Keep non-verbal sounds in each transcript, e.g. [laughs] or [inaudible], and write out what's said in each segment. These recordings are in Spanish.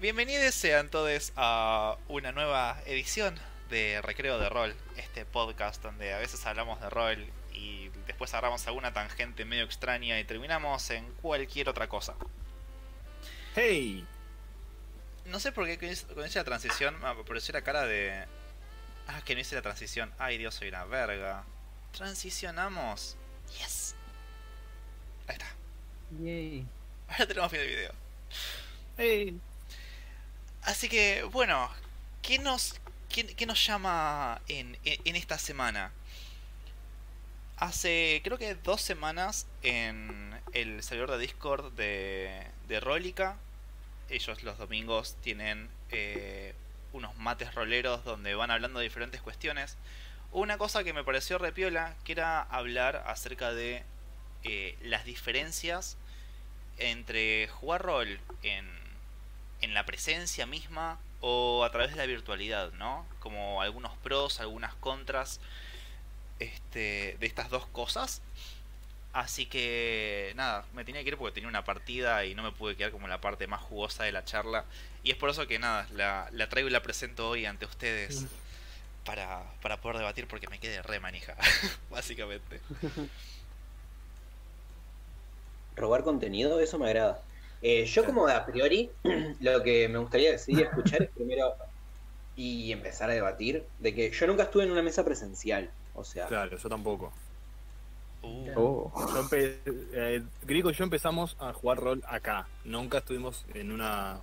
Bienvenidos sean todos a una nueva edición de Recreo de Rol, este podcast donde a veces hablamos de rol y después agarramos alguna tangente medio extraña y terminamos en cualquier otra cosa. ¡Hey! No sé por qué con esa transición me apareció la cara de... Ah, que no hice la transición. Ay, Dios, soy una verga. Transicionamos. Yes. Ahí está. Yay. Ahora tenemos fin del video. ¡Hey! Así que, bueno, ¿qué nos, qué, nos llama en, en, esta semana? Hace, creo que dos semanas, en el servidor de Discord de, de Rólica, ellos los domingos tienen eh, unos mates roleros donde van hablando de diferentes cuestiones. Una cosa que me pareció repiola, que era hablar acerca de eh, las diferencias entre jugar rol en, en la presencia misma o a través de la virtualidad, ¿no? Como algunos pros, algunas contras este, de estas dos cosas. Así que nada, me tenía que ir porque tenía una partida y no me pude quedar como la parte más jugosa de la charla. Y es por eso que nada, la, la traigo y la presento hoy ante ustedes para, para poder debatir porque me quedé re manija, [laughs] básicamente. [laughs] robar contenido, eso me agrada. Eh, yo como a priori, [clears throat] lo que me gustaría decir y escuchar es primero y empezar a debatir de que yo nunca estuve en una mesa presencial. O sea, Claro, yo tampoco. Uh, Oh. Yo empe- eh, Griego y yo empezamos a jugar rol acá. Nunca estuvimos en una.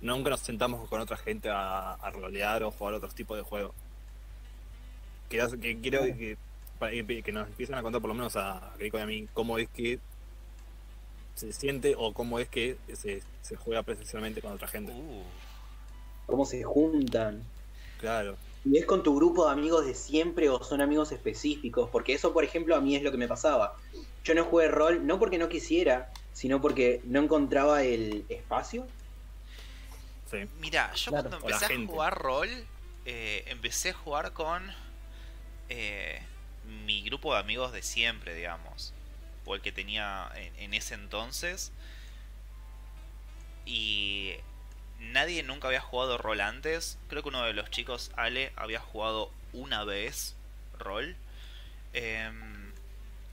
Nunca nos sentamos con otra gente a, a rolear o jugar otros tipos de juegos. Quiero que, quiero que, para que, que nos empiecen a contar por lo menos a Griego y a mí cómo es que se siente o cómo es que se, se juega presencialmente con otra gente. uh. cómo se juntan. Claro. ¿Y es con tu grupo de amigos de siempre o son amigos específicos? Porque eso, por ejemplo, a mí es lo que me pasaba. Yo no jugué rol, no porque no quisiera, sino porque no encontraba el espacio. Sí. Mira, yo Claro. cuando empecé a jugar rol, eh, empecé a jugar con eh, mi grupo de amigos de siempre, digamos. O el que tenía en, en ese entonces. Y nadie nunca había jugado rol antes. Creo que uno de los chicos, Ale, había jugado una vez rol. Em,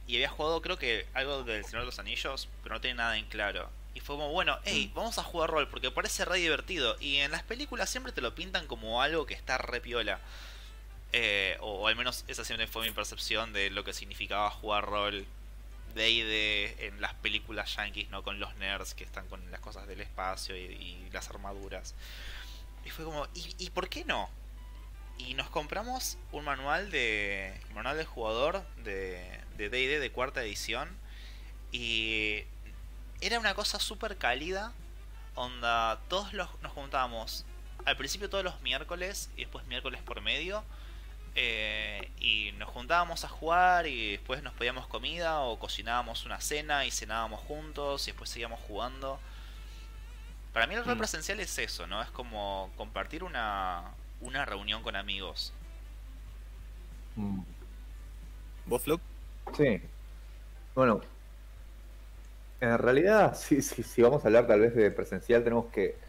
y había jugado, creo que algo del Señor de los Anillos, pero no tiene nada en claro. Y fue como, bueno, hey, vamos a jugar rol porque parece re divertido. Y en las películas siempre te lo pintan como algo que está re piola. Eh, o, o al menos esa siempre fue mi percepción de lo que significaba jugar rol D&D en las películas yankees, ¿no? Con los nerds que están con las cosas del espacio y, las armaduras. Y fue como, ¿y, por qué no? Y nos compramos un manual de manual de jugador de de D&D de cuarta edición y era una cosa súper cálida, onda, todos los, nos juntábamos al principio todos los miércoles y después miércoles por medio eh, y nos juntábamos a jugar y después nos pedíamos comida o cocinábamos una cena y cenábamos juntos y después seguíamos jugando. Para mí el rol Mm. presencial es eso, ¿no? Es como compartir una, una reunión con amigos. Mm, ¿Vos, Fluke? Sí. Bueno, en realidad, [laughs] si, si, si vamos a hablar tal vez de presencial, tenemos que,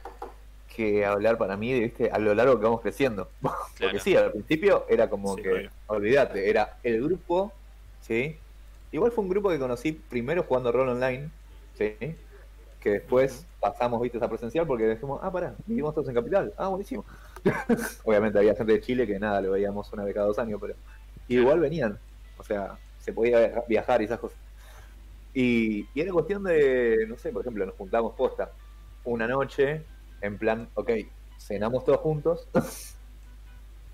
que hablar para mí, ¿viste? a lo largo que vamos creciendo. [laughs] Porque sí, al principio era como Sí, que, obvio. olvídate, era el grupo, ¿sí? Igual fue un grupo que conocí primero jugando rol online, ¿sí? Que después pasamos, viste, a presencial porque dijimos, ah, pará, vivimos todos en Capital. Ah, buenísimo. [laughs] Obviamente había gente de Chile que nada, lo veíamos una vez cada dos años, pero igual venían. O sea, se podía viajar y esas cosas. Y, y era cuestión de, no sé, por ejemplo, nos juntamos posta una noche, en plan, ok, cenamos todos juntos,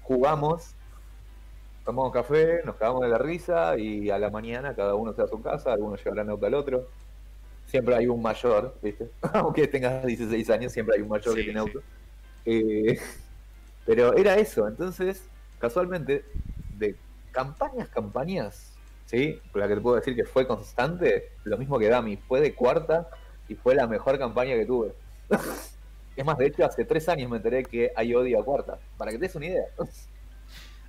jugamos, tomamos café, nos cagamos de la risa y a la mañana cada uno se va a su casa, algunos llevarán auto al otro. Siempre hay un mayor, ¿viste? [laughs] Aunque tengas 16 años, siempre hay un mayor que tiene sí. auto. Eh, pero era eso, entonces, casualmente, de campañas, campañas, ¿sí? La que te puedo decir que fue constante, lo mismo que Dami, fue de cuarta y fue la mejor campaña que tuve. [laughs] es más, de hecho, hace tres años me enteré que hay odio a cuarta, para que te des una idea.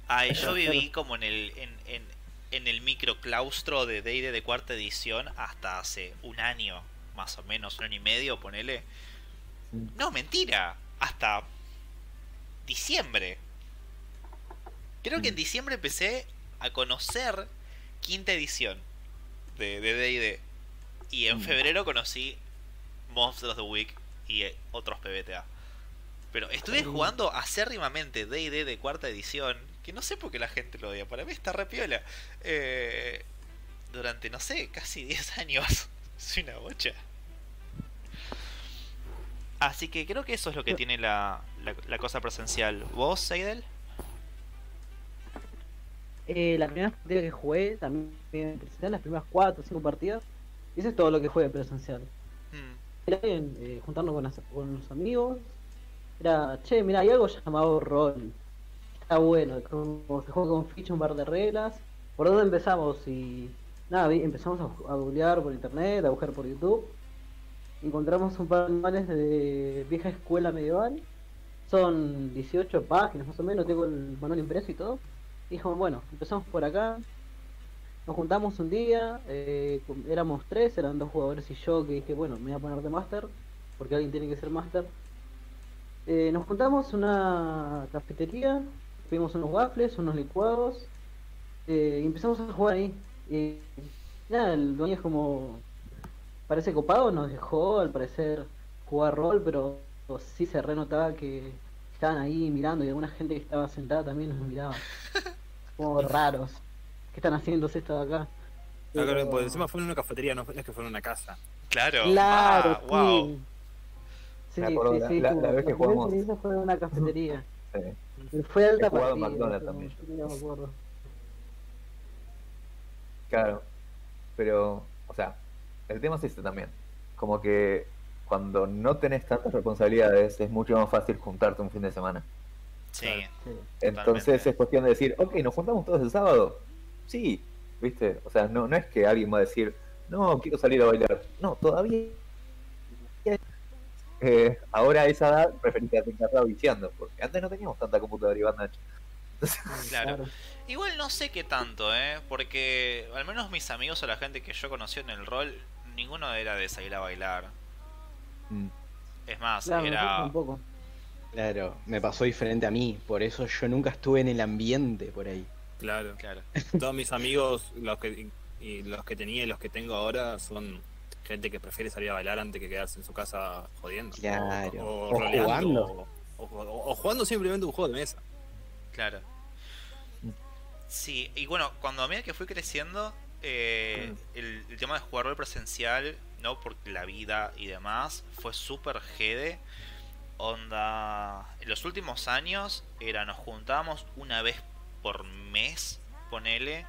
Ay, [laughs] yo viví como en el, en, en, en el microclaustro de D&D de cuarta edición hasta hace un año, más o menos, un año y medio, ponele. No, mentira. Hasta diciembre. Creo que en diciembre empecé a conocer quinta edición de D&D. y en Mm. febrero conocí Monsters of the Week y eh, otros PBTA. Pero estuve jugando acérrimamente D&D de cuarta edición, que no sé por qué la gente lo odia. Para mí está repiola. Eh, durante, no sé, casi [laughs] 10 años. Soy una bocha. Así que creo que eso es lo que tiene la, la, la cosa presencial. ¿Vos, Seidel? Eh, la primera partida que jugué también en presencial, las primeras 4 o 5 partidas. Y eso es todo lo que jugué presencial. Bien, eh, juntarnos con, los amigos. Era, che, mira, hay algo llamado rol. Está bueno, como se juega con ficha, un par de reglas. ¿Por dónde empezamos? Y nada, empezamos a, a googlear por internet, a buscar por YouTube. Encontramos un par de manuales de vieja escuela medieval. Son 18 páginas más o menos, tengo el manual impreso y todo. Y dijimos, bueno, empezamos por acá. Nos juntamos un día, eh, éramos tres, eran dos jugadores y yo que dije, bueno, me voy a poner de máster, porque alguien tiene que ser máster. Eh, nos juntamos una cafetería, pedimos unos waffles, unos licuados, eh, y empezamos a jugar ahí. Y nada, el dueño es como, parece copado, nos dejó al parecer jugar rol, pero sí se renotaba que estaban ahí mirando y alguna gente que estaba sentada también nos miraba. [laughs] Como raros. ¿Qué están haciendo esto de acá? Pero- pues, encima fue en una cafetería, no, es que fue en una casa. Claro. Claro, Ah, wow. sí. Sí, sí, la- sí, la- la vez que jugamos. fue en una cafetería. [laughs] Sí. Fue alta He jugado en partida, McDonald's también no me acuerdo. Claro, pero, o sea, el tema es este también. Como que cuando no tenés tantas responsabilidades es mucho más fácil juntarte un fin de semana. Sí. Claro. Sí. Entonces Totalmente. es cuestión de decir, ok, nos juntamos todos el sábado. Sí, ¿viste? O sea, no, no es que alguien va a decir, no, quiero salir a bailar. No, todavía. Eh, ahora a esa edad preferís quedarte encerrado viciando, porque antes no teníamos tanta computadora y banda ancha. Claro. Igual no sé qué tanto, ¿eh? Porque al menos mis amigos o la gente que yo conocí en el rol, ninguno era de salir a bailar. Mm. Es más, Claro, era... tampoco. Claro, me pasó diferente a mí, por eso yo nunca estuve en el ambiente por ahí. Claro. Claro. Todos mis amigos, los que y los que tenía y los que tengo ahora, son gente que prefiere salir a bailar antes que quedarse en su casa jodiendo. Claro. O, O roleando, jugando. O, o- o jugando simplemente un juego de mesa. Claro. Sí, y bueno, cuando a medida que fui creciendo, eh, el, el tema de jugar rol presencial, ¿no? Por la vida y demás, fue súper jede. Onda. En los últimos años, era nos juntábamos una vez por mes, ponele.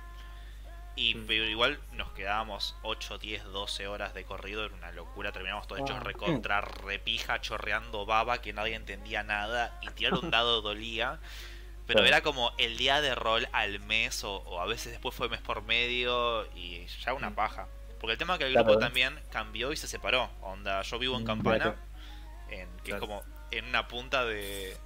Y Mm. pero igual nos quedábamos 8, 10, 12 horas de corrido, era una locura. Terminamos todos hechos Wow. recontra repija, chorreando baba, que nadie entendía nada. Y tirar un [laughs] dado dolía. Pero era como el día de rol al mes, o, o a veces después fue mes por medio, y ya una Mm. paja. Porque el tema es que el grupo ¿eh? también cambió y se separó. Onda, yo vivo en Mm, Campana, en, que Claro. es como en una punta de,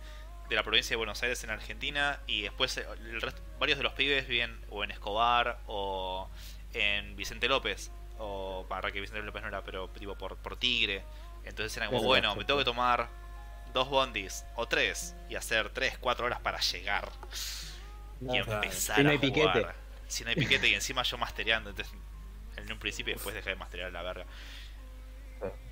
de la provincia de Buenos Aires en Argentina, y después eh, el resto, varios de los pibes viven o en Escobar o en Vicente López, o para que Vicente López no era, pero tipo por, por Tigre. Entonces era como, bueno, me tengo que tomar dos bondis o tres y hacer tres, cuatro horas para llegar y Claro. Claro. empezar Si no a piquete. jugar. Si no hay piquete y encima yo mastereando, entonces en un principio y después dejé de masterear la verga.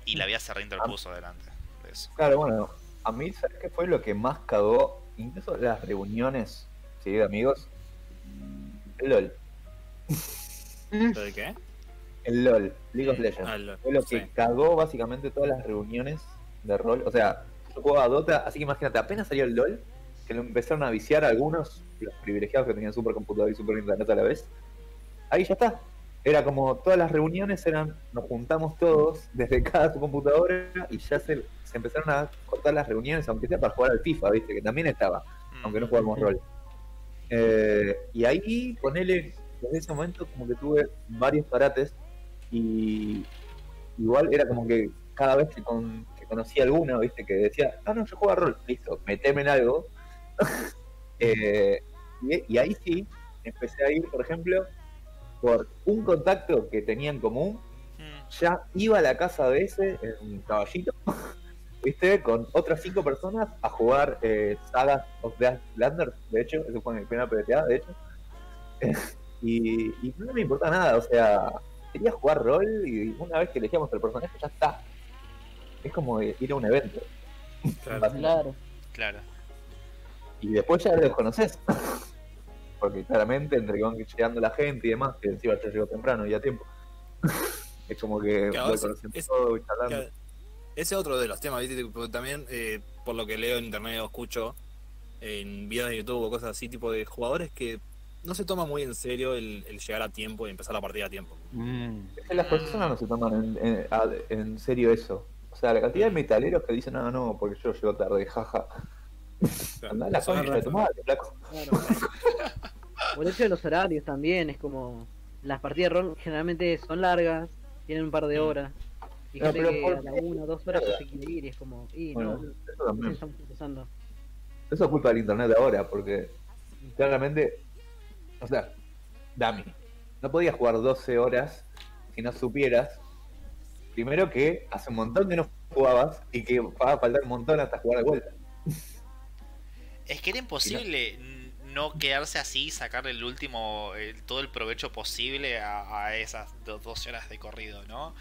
Y la vida se reinterpuso adelante de eso. Claro, bueno, a mí, ¿sabes qué fue lo que más cagó? Incluso las reuniones, ¿sí? De amigos. El LOL. ¿Lo de qué? El LOL, League of Legends. Ah, Fue lo que sí. cagó básicamente todas las reuniones de rol. O sea, yo jugaba a Dota, así que imagínate, apenas salió el LOL, que lo empezaron a viciar algunos, los privilegiados que tenían super computador y super internet a la vez. Ahí ya está. Era como todas las reuniones eran, nos juntamos todos desde cada su computadora y ya se, se empezaron a cortar las reuniones, aunque sea para jugar al FIFA, viste, que también estaba, Mm. aunque no jugamos rol. Eh, y ahí, ponele, desde ese momento como que tuve varios parates y igual era como que cada vez que, con- que conocía alguno, viste, que decía, ah, no, yo juego a rol, listo, meteme en algo. [laughs] Eh, y, y ahí sí, empecé a ir, por ejemplo, por un contacto que tenía en común, Mm. ya iba a la casa de ese, en un caballito, [laughs] ¿viste? Con otras cinco personas a jugar eh, Saga of the Landers, de hecho, ese fue mi primer PTA, de hecho. [laughs] y, y no me importa nada, o sea, quería jugar rol y una vez que elegíamos el personaje ya está. Es como ir a un evento. Claro. [laughs] Claro. Claro. Y después ya lo conoces. Porque claramente entre que van llegando la gente y demás, que encima yo llego temprano y a tiempo. [laughs] es como que Claro, voy es- conociendo es- todo y charlando. Claro, Ese es otro de los temas, ¿viste? Porque también, eh, por lo que leo en internet o escucho en videos de YouTube o cosas así, tipo de jugadores que no se toma muy en serio el, el llegar a tiempo y empezar la partida a tiempo. Mm. Es que las personas no se toman en, en- a- en serio eso. O sea, la cantidad de metaleros que dicen, no, no, porque yo llego tarde, [laughs] jaja. Andá la concha de tu madre, flaco. Claro. Por eso de los horarios también, es como. Las partidas de rol generalmente son largas, tienen un par de horas. No, gente pero que por- a la una o dos horas se quiere ir y es como. Y Bueno, no, eso también. estamos empezando. Eso es culpa del internet de ahora, porque claramente, o sea, Dami, no podías jugar 12 horas si no supieras, primero que hace un montón que no jugabas y que va a faltar un montón hasta jugar de vuelta. Es que era imposible no quedarse así y sacarle el último, el- todo el provecho posible a, a esas do- 12 horas de corrido, ¿no?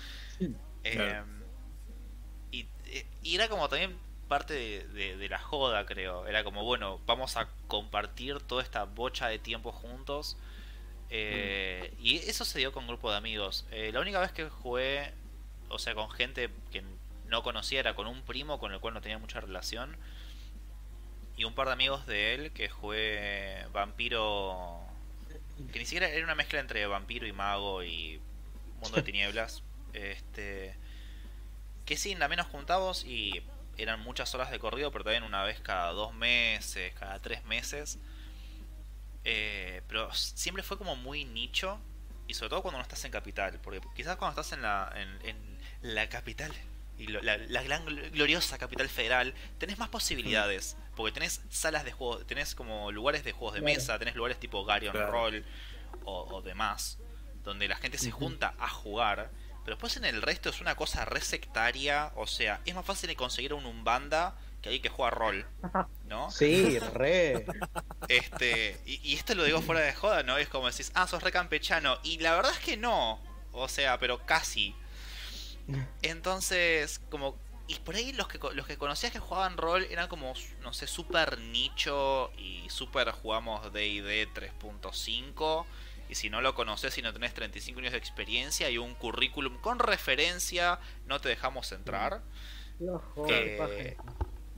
Eh, Claro. y, eh, y era como también parte de, de- de la joda, creo. Era como, bueno, vamos a compartir toda esta bocha de tiempo juntos. Eh, Y eso se dio con un grupo de amigos. Eh, la única vez que jugué, o sea, con gente que no conocía, era con un primo con el cual no tenía mucha relación. Y un par de amigos de él que jugué vampiro. Que ni siquiera era una mezcla entre vampiro y mago y mundo de [laughs] tinieblas. Este. Que sí, también nos juntamos y eran muchas horas de corrido, pero también una vez cada dos meses, cada tres meses. Eh, pero siempre fue como muy nicho. Y sobre todo cuando no estás en capital. Porque quizás cuando estás en la, en, en la capital. Y lo- la, la gran gl- gloriosa capital federal. Tenés más posibilidades. Porque tenés salas de juegos. Tenés como lugares de juegos de Claro. mesa. Tenés lugares tipo Garion Claro. Roll. O, o demás. Donde la gente se junta a jugar. Pero después en el resto es una cosa re sectaria. O sea, es más fácil de conseguir un Umbanda que alguien que juega rol. ¿No? Sí, [laughs] re. Este, y, y esto lo digo fuera de joda, ¿no? Es como decís, ah, sos re campechano. Y la verdad es que no. O sea, pero casi. Entonces, como. Y por ahí los que, los que conocías que jugaban rol eran como, no sé, super nicho y super jugamos DD 3.5. Y si no lo conoces y no tenés 35 años de experiencia y un currículum con referencia, no te dejamos entrar No, joder, eso.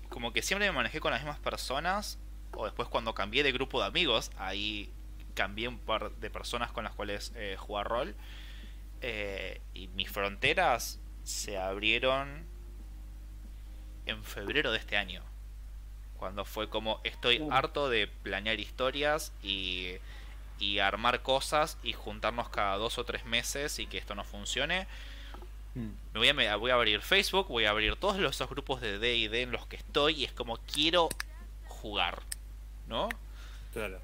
como que siempre me manejé con las mismas personas. O después cuando cambié de grupo de amigos, ahí cambié un par de personas con las cuales eh, jugar rol. Eh, y mis fronteras se abrieron en febrero de este año. Cuando fue como estoy harto de planear historias y, y armar cosas y juntarnos cada dos o tres meses y que esto no funcione. Mm. Me voy a, me voy a abrir Facebook, voy a abrir todos los- esos grupos de D&D en los que estoy y es como quiero jugar, ¿no? Claro.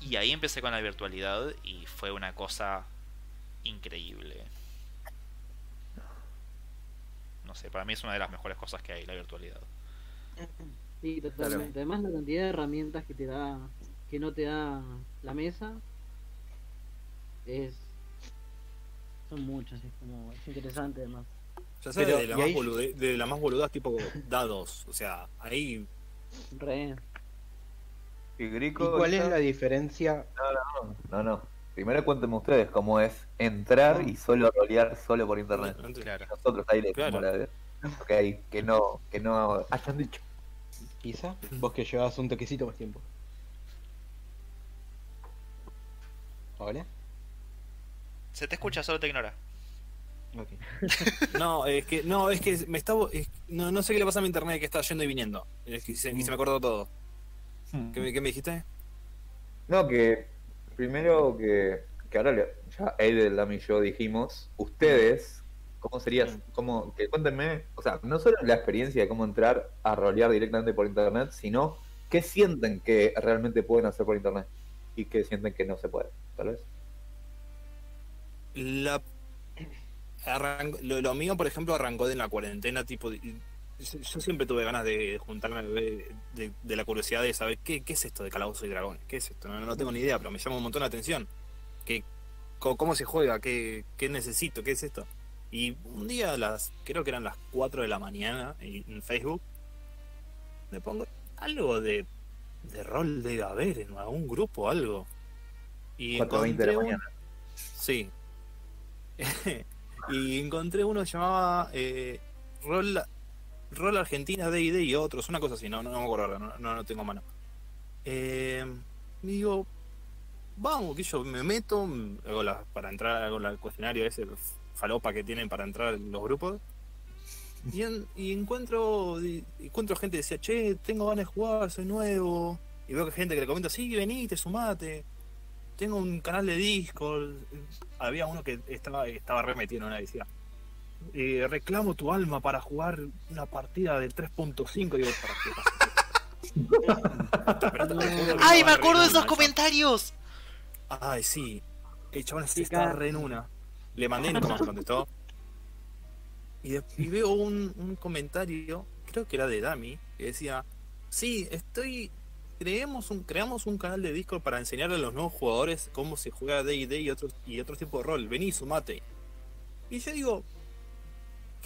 Y ahí empecé con la virtualidad y fue una cosa increíble. No sé, para mí es una de las mejores cosas que hay, la virtualidad. Sí, totalmente. Además la cantidad de herramientas que te da, que no te da la mesa, es son muchas, es como, es interesante además. Ya sabes, Pero, de, la más ahí- bolude- de la más boludas tipo dados. O sea, ahí Re. ¿Y ¿Y cuál es la diferencia? No, no. Primero cuéntenme ustedes cómo es entrar y solo rolear solo por internet. Claro. Nosotros ahí le Claro. decimos la Ok, que no, que no hayan dicho. Quizá vos que llevas un toquecito más tiempo. ¿Hola? Se te escucha, solo te ignora. Ok. [laughs] No, es que, no, es que me estaba. es- no, no sé qué le pasa a mi internet que está yendo y viniendo. Es que se, y se me cortó todo. ¿Qué, me- qué me dijiste? No, que primero que, que ahora le- ya Dami y yo dijimos, ustedes, ¿cómo sería? Cómo, que cuéntenme, o sea, no solo la experiencia de cómo entrar a rolear directamente por internet, sino qué sienten que realmente pueden hacer por internet y qué sienten que no se puede, tal vez. La, lo, lo mío, por ejemplo, arrancó de la cuarentena, tipo, yo siempre tuve ganas de juntarme, de, de- de la curiosidad de saber qué, qué es esto de Calabozos y Dragones, qué es esto, no, no tengo ni idea, pero me llama un montón la atención. ¿Qué, ¿Cómo se juega? ¿Qué, ¿Qué necesito? ¿Qué es esto? Y un día, las creo que eran las 4 de la mañana, en Facebook, me pongo algo de, de rol debe haber en algún grupo, algo. Y 4:20 de la un- mañana. Sí. [laughs] y encontré uno que llamaba eh, Rol, Rol Argentina D&D y otros, una cosa así, no, no, me acuerdo no, no, tengo mano. Eh, digo, vamos, que yo me meto, hago la- para entrar, hago el cuestionario ese, falopa que tienen para entrar en los grupos. Y, en- y encuentro encuentro gente que decía, che, tengo ganas de jugar, soy nuevo. Y veo que gente que le comenta, sí, venite, sumate. Tengo un canal de Discord. Había uno que estaba, estaba re metido en una decía, eh, reclamo tu alma para jugar una partida de 3.5. Digo, ¿para qué pasa ¡Ay, me acuerdo de esos una, comentarios! Ay, sí. El chabón se está re en una. Le mandé más me [laughs] contestó. Y, de- y veo un, un comentario, creo que era de Dami, que decía, sí, estoy... Creemos un, creamos un canal de Discord para enseñarle a los nuevos jugadores cómo se juega D&D y otros y otros tipos de rol. Vení, sumate. Y yo digo,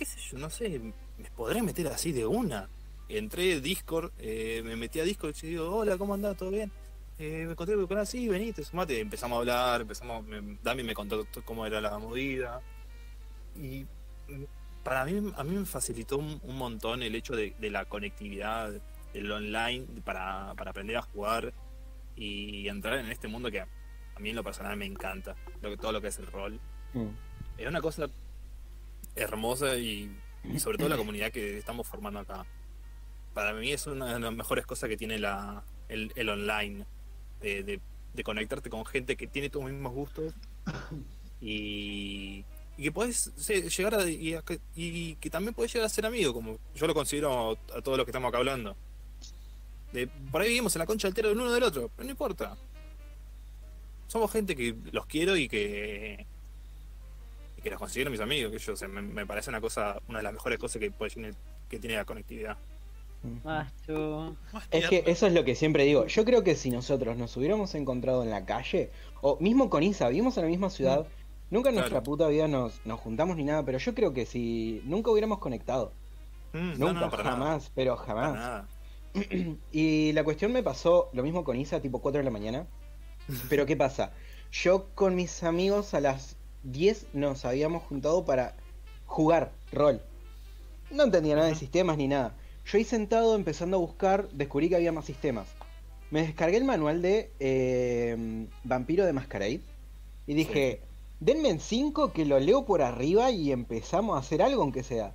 qué sé yo, no sé, me podré meter así de una. Entré a Discord, eh, me metí a Discord y digo, hola, ¿cómo andás? ¿Todo bien? Eh, me encontré con el canal, sí, venite, sumate. Empezamos a hablar, empezamos, me- Dami me contó cómo era la movida. Y mm, para mí, a mí me facilitó un, un montón el hecho de, de la conectividad, del online, para, para aprender a jugar y entrar en este mundo que a, mí en lo personal me encanta, lo todo lo que es el rol. Mm. Es una cosa hermosa y, y sobre todo la comunidad que estamos formando acá. Para mí es una de las mejores cosas que tiene la, el, el online, de, de- de conectarte con gente que tiene tus mismos gustos [laughs] y, y que puedes llegar a, y, a que- y que también puedes llegar a ser amigo, como yo lo considero a todos los que estamos acá hablando. De, por ahí vivimos en la concha altera del uno del otro, pero no importa. Somos gente que los quiero y que y que los considero mis amigos, que yo, o sea, me, me parece una cosa, una de las mejores cosas que puede tener, que tiene la conectividad. Macho. Es que eso es lo que siempre digo. Yo creo que si nosotros nos hubiéramos encontrado en la calle, o mismo con Isa, vivimos en la misma ciudad, nunca en nuestra puta vida nos, nos juntamos ni nada, pero yo creo que si nunca hubiéramos conectado, Mm, nunca, no, para nada, jamás, pero jamás. [clears throat] Y la cuestión me pasó lo mismo con Isa, tipo 4 de la mañana. [laughs] Pero ¿qué pasa? Yo con mis amigos a las 10 nos habíamos juntado para jugar rol. No entendía nada de sistemas ni nada. Yo ahí sentado empezando a buscar, descubrí que había más sistemas. Me descargué el manual de eh, Vampiro de Masquerade y dije, denme en 5 que lo leo por arriba y empezamos a hacer algo aunque sea.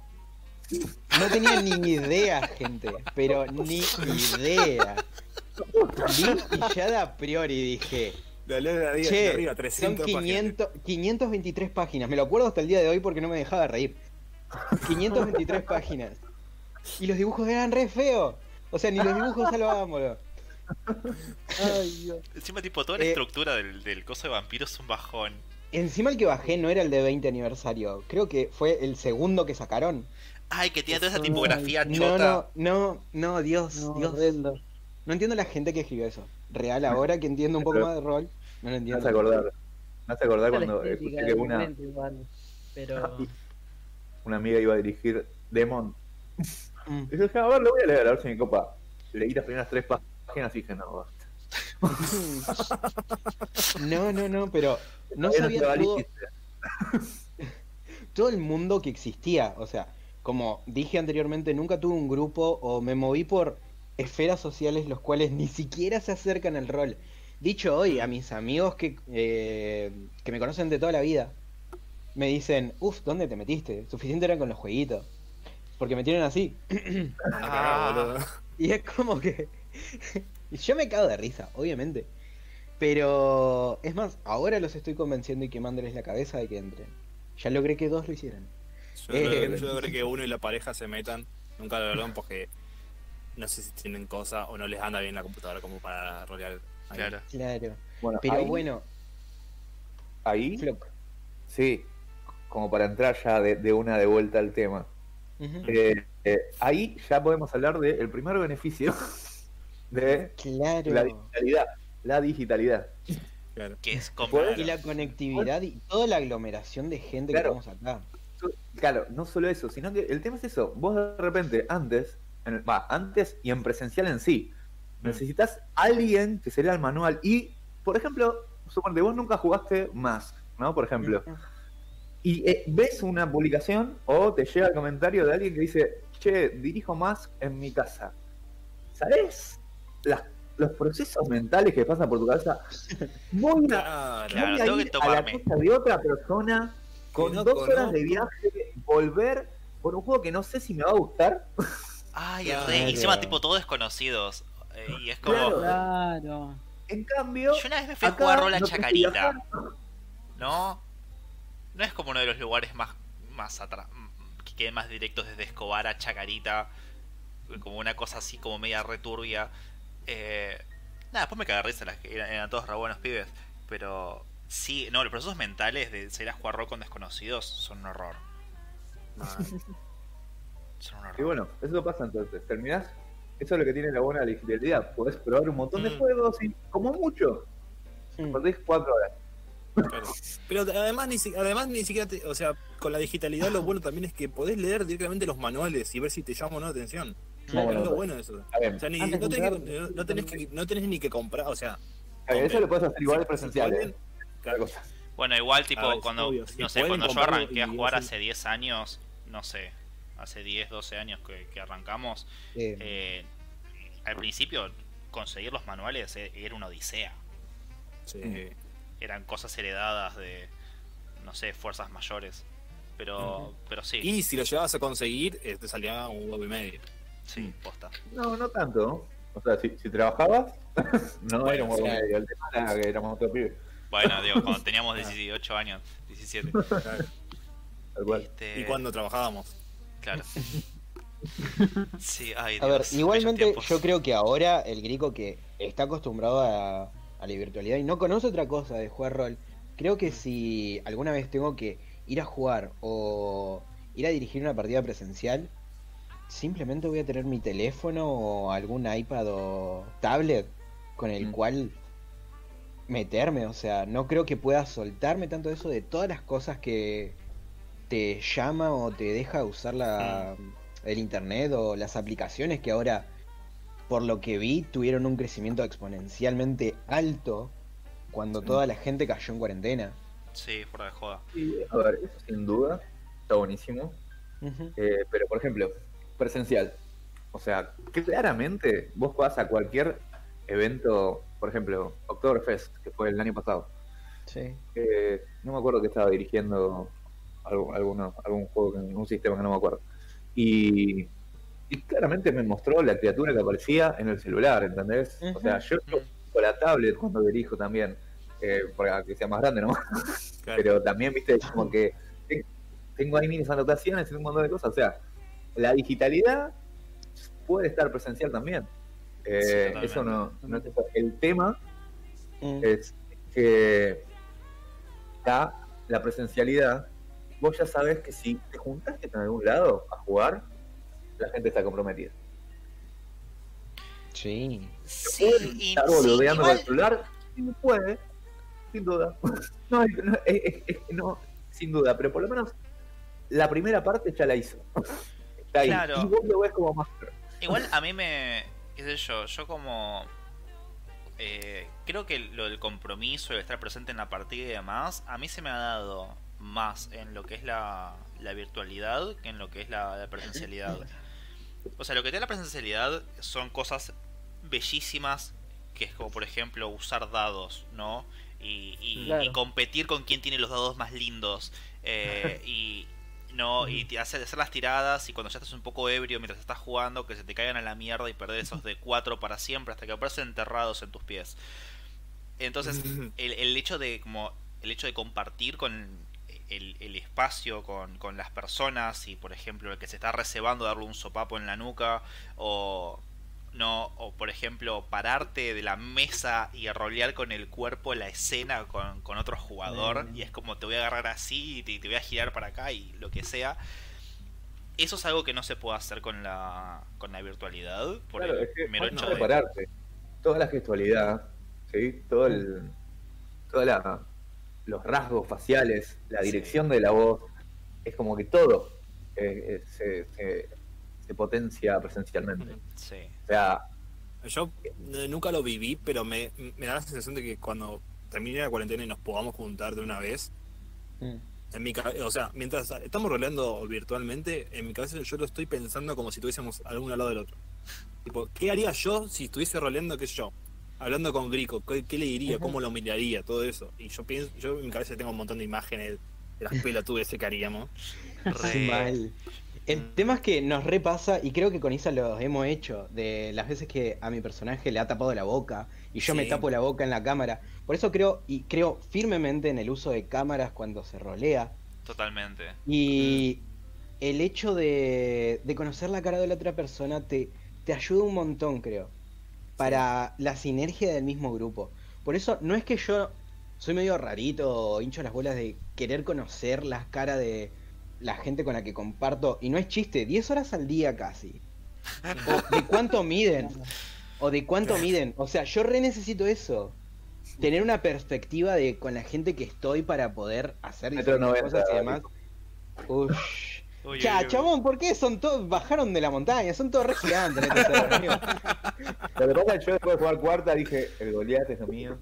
No tenía ni idea, gente, pero ni [laughs] idea. Vi y ya de a priori dije, De leo de, arriba- che, de arriba, son 300 páginas. 500, 523 páginas. Me lo acuerdo hasta el día de hoy porque no me dejaba de reír. 523 [laughs] páginas. Y los dibujos eran re feos. O sea, ni los dibujos. Ay, Dios. Encima, tipo, toda la Eh, estructura del, del coso de vampiro es un bajón. Encima el que bajé no era el de 20 aniversario. Creo que fue el segundo que sacaron. Ay, que tiene toda esa tipografía No, chota. no, no, no, Dios, No, Dios. horrendo. No entiendo la gente que escribió eso. Real, ahora que entiendo un poco más de rol, no lo Me entiendo. hace acordar. Me hace acordar cuando estética escuché que una, igual, Pero. [laughs] una amiga iba a dirigir Demon. Mm. Y yo dije, a ver, lo voy a leer, a ver si me copa. Leí las primeras tres páginas y dije, no, basta. [laughs] No, no, no, pero no sabía todo, [laughs] todo el mundo que existía. O sea, como dije anteriormente, nunca tuve un grupo o me moví por esferas sociales los cuales ni siquiera se acercan al rol. Dicho hoy, a mis amigos que, eh, que me conocen de toda la vida, me dicen, uff, ¿dónde te metiste? Suficiente eran con los jueguitos. Porque me tienen así. Ah. boludo. Y es como que. [laughs] Yo me cago de risa, obviamente. Pero. Es más, ahora los estoy convenciendo y quemándoles la cabeza de que entren. Ya logré que dos lo hicieran. Yo, Eh, yo creo que uno y la pareja se metan, nunca lo hablaron porque no sé si tienen cosa o no les anda bien la computadora como para rolear. ahí. Claro. Claro. Bueno, Pero ahí, bueno, ahí, Flock. sí, como para entrar ya de, de una de vuelta al tema. Eh, eh, ahí ya podemos hablar del primer beneficio [laughs] de Claro. la digitalidad. La digitalidad. Claro. Que es como... Pues, Y la conectividad y toda la aglomeración de gente Claro. que tenemos acá. Claro, no solo eso, sino que el tema es eso. Vos de repente, antes, en el- va, antes y en presencial en sí, Mm. necesitas alguien que sería el manual. Y, por ejemplo, suponte, vos nunca jugaste Mask, ¿no? Por ejemplo. Y eh, ves una publicación o te llega el comentario de alguien que dice, che, dirijo Mask en mi casa. ¿Sabes? Las- los procesos mentales que pasan por tu cabeza. [laughs] Voy a, Claro. Claro, voy a tengo que ir a la casa de otra persona con no dos horas de viaje, volver por un juego que no sé si me va a gustar. Ay, Claro. re, y encima tipo todos desconocidos. Eh, y es como... Claro. Claro. En cambio, Yo una vez me fui a jugar rol a no Chacarita. ¿No? No es como uno de los lugares más, más atrás, que queden más directos desde Escobar a Chacarita. Como una cosa así como media returbia. Eh, nada, después me cagué de risa, las que eran, eran todos re buenos pibes. Pero sí, no, los procesos mentales de salir a jugar rol con desconocidos son un horror. [laughs] Son un horror. Y bueno, eso pasa entonces. Terminás. Eso es lo que tiene la buena digitalidad. Podés probar un montón de Mm. juegos y, como mucho, Mm. perdés cuatro horas. Claro. Pero además ni, además ni siquiera, te- o sea, con la digitalidad lo bueno también es que podés leer directamente los manuales y ver si te llama o no la atención. Claro. Es lo bueno de eso. O sea, ni- no, de tenés que, no, tenés que, no tenés ni que comprar, o sea... Eso lo puedes hacer igual si- presencial. si ¿eh? Bueno, igual tipo A ver, cuando, obvio, si no sé, cuando yo arranqué a jugar hace 10 años, no sé, hace 10, 12 años que, que arrancamos, Eh, eh, al principio conseguir los manuales eh, era una odisea. Sí. Eran cosas heredadas de, no sé, fuerzas mayores. Pero, pero sí, Y si lo llevabas a conseguir, eh, te salía un huevo y medio. sí, posta. No, no tanto. O sea, si, si trabajabas, [laughs] no era un huevo sí. medio. El tema era que éramos otro pibe. Bueno, digo, cuando [laughs] teníamos 18 años, 17. Tal cual. Este, Y cuando trabajábamos. Claro. [laughs] Sí, ay, A ver, igualmente yo creo que ahora el grico que está acostumbrado a, a la virtualidad y no conoce otra cosa de jugar rol, creo que si alguna vez tengo que ir a jugar o ir a dirigir una partida presencial, simplemente voy a tener mi teléfono o algún iPad o tablet con el Mm. cual meterme, o sea, no creo que pueda soltarme tanto eso de todas las cosas que te llama o te deja usar la, el internet o las aplicaciones que ahora, por lo que vi, tuvieron un crecimiento exponencialmente alto cuando Sí. toda la gente cayó en cuarentena. Sí, fuera de joda. Y, a ver, eso sin duda está buenísimo. Eh, pero, por ejemplo, presencial. O sea, claramente vos vas a cualquier evento, por ejemplo, Oktoberfest, que fue el año pasado. Sí. Eh, no me acuerdo que estaba dirigiendo algo- alguno- algún juego, un sistema que no me acuerdo. Y, y claramente me mostró la criatura que aparecía en el celular, ¿entendés? O sea, yo con la tablet cuando dirijo también, eh, para que sea más grande, ¿no? Claro. Pero también, viste, como que te- tengo ahí mis anotaciones y un montón de cosas. O sea, la digitalidad puede estar presencial también. Eh, Sí, eso no, no es. El tema Mm. es que la, la presencialidad, vos ya sabes que si te juntaste en algún lado a jugar, la gente está comprometida. Sí. Sí, y Estar sí, boludeando igual- el celular, sí puede, sin duda. No, [laughs] no, es- no, sin duda, pero por lo menos la primera parte ya la hizo. [laughs] Está ahí. Claro. Y vos lo ves como más. Igual a mí me. qué sé yo, yo como. eh, creo que lo del compromiso, el estar presente en la partida y demás, a mí se me ha dado más en lo que es la, la virtualidad que en lo que es la, la presencialidad. O sea, lo que te da la presencialidad son cosas bellísimas, que es como por ejemplo usar dados, ¿no? Y, y- Claro. y competir con quién tiene los dados más lindos. eh, [laughs] y no y hacer, hacer las tiradas y cuando ya estás un poco ebrio mientras estás jugando, que se te caigan a la mierda y perder esos de 4 para siempre hasta que aparecen enterrados en tus pies. Entonces, [laughs] el, el hecho de como el hecho de compartir con el, el espacio con, con las personas y por ejemplo el que se está reservando darle un sopapo en la nuca o no o por ejemplo pararte de la mesa y rolear con el cuerpo la escena con, con otro jugador Mm. y es como te voy a agarrar así y te, te voy a girar para acá y lo que sea eso es algo que no se puede hacer con la, con la virtualidad. Por Claro, el es que mero hecho de- prepararte. Toda la gestualidad, ¿sí? Todo el, toda la, los rasgos faciales, la Sí. dirección de la voz, es como que todo eh, eh, se, se- se potencia presencialmente. Sí. O sea, Yo eh, nunca lo viví, pero me, me da la sensación de que cuando termine la cuarentena y nos podamos juntar de una vez, Mm. en mi o sea, mientras estamos roleando virtualmente, en mi cabeza yo lo estoy pensando como si estuviésemos alguno al lado del otro. Tipo, ¿qué haría yo si estuviese roleando, qué sé yo? Hablando con Grico, ¿qué, qué le diría? ¿Cómo lo miraría? Todo eso. Y yo pienso, yo en mi cabeza tengo un montón de imágenes de las pelotudes que haríamos. Re- [laughs] Mal. El tema es que nos repasa, y creo que con Isa lo hemos hecho, de las veces que a mi personaje le ha tapado la boca y yo me tapo la boca en la cámara. Por eso creo, y creo firmemente en el uso de cámaras cuando se rolea. Totalmente. Y el hecho de, de conocer la cara de la otra persona te, te ayuda un montón, creo, para la sinergia del mismo grupo. Por eso no es que yo soy medio rarito o hincho las bolas de querer conocer las caras de la gente con la que comparto. Y no es chiste, 10 horas al día casi. O de cuánto [laughs] miden. O de cuánto miden. O sea, yo re necesito eso. Tener una perspectiva de con la gente que estoy para poder hacer diferentes 90, cosas y demás. Ush. Uy, Ya, uy, uy. chabón, ¿por qué son todos, bajaron de la montaña? Son todos re gigantes [laughs] lo que pasa es que yo después de jugar cuarta dije, el Goliath es lo mío.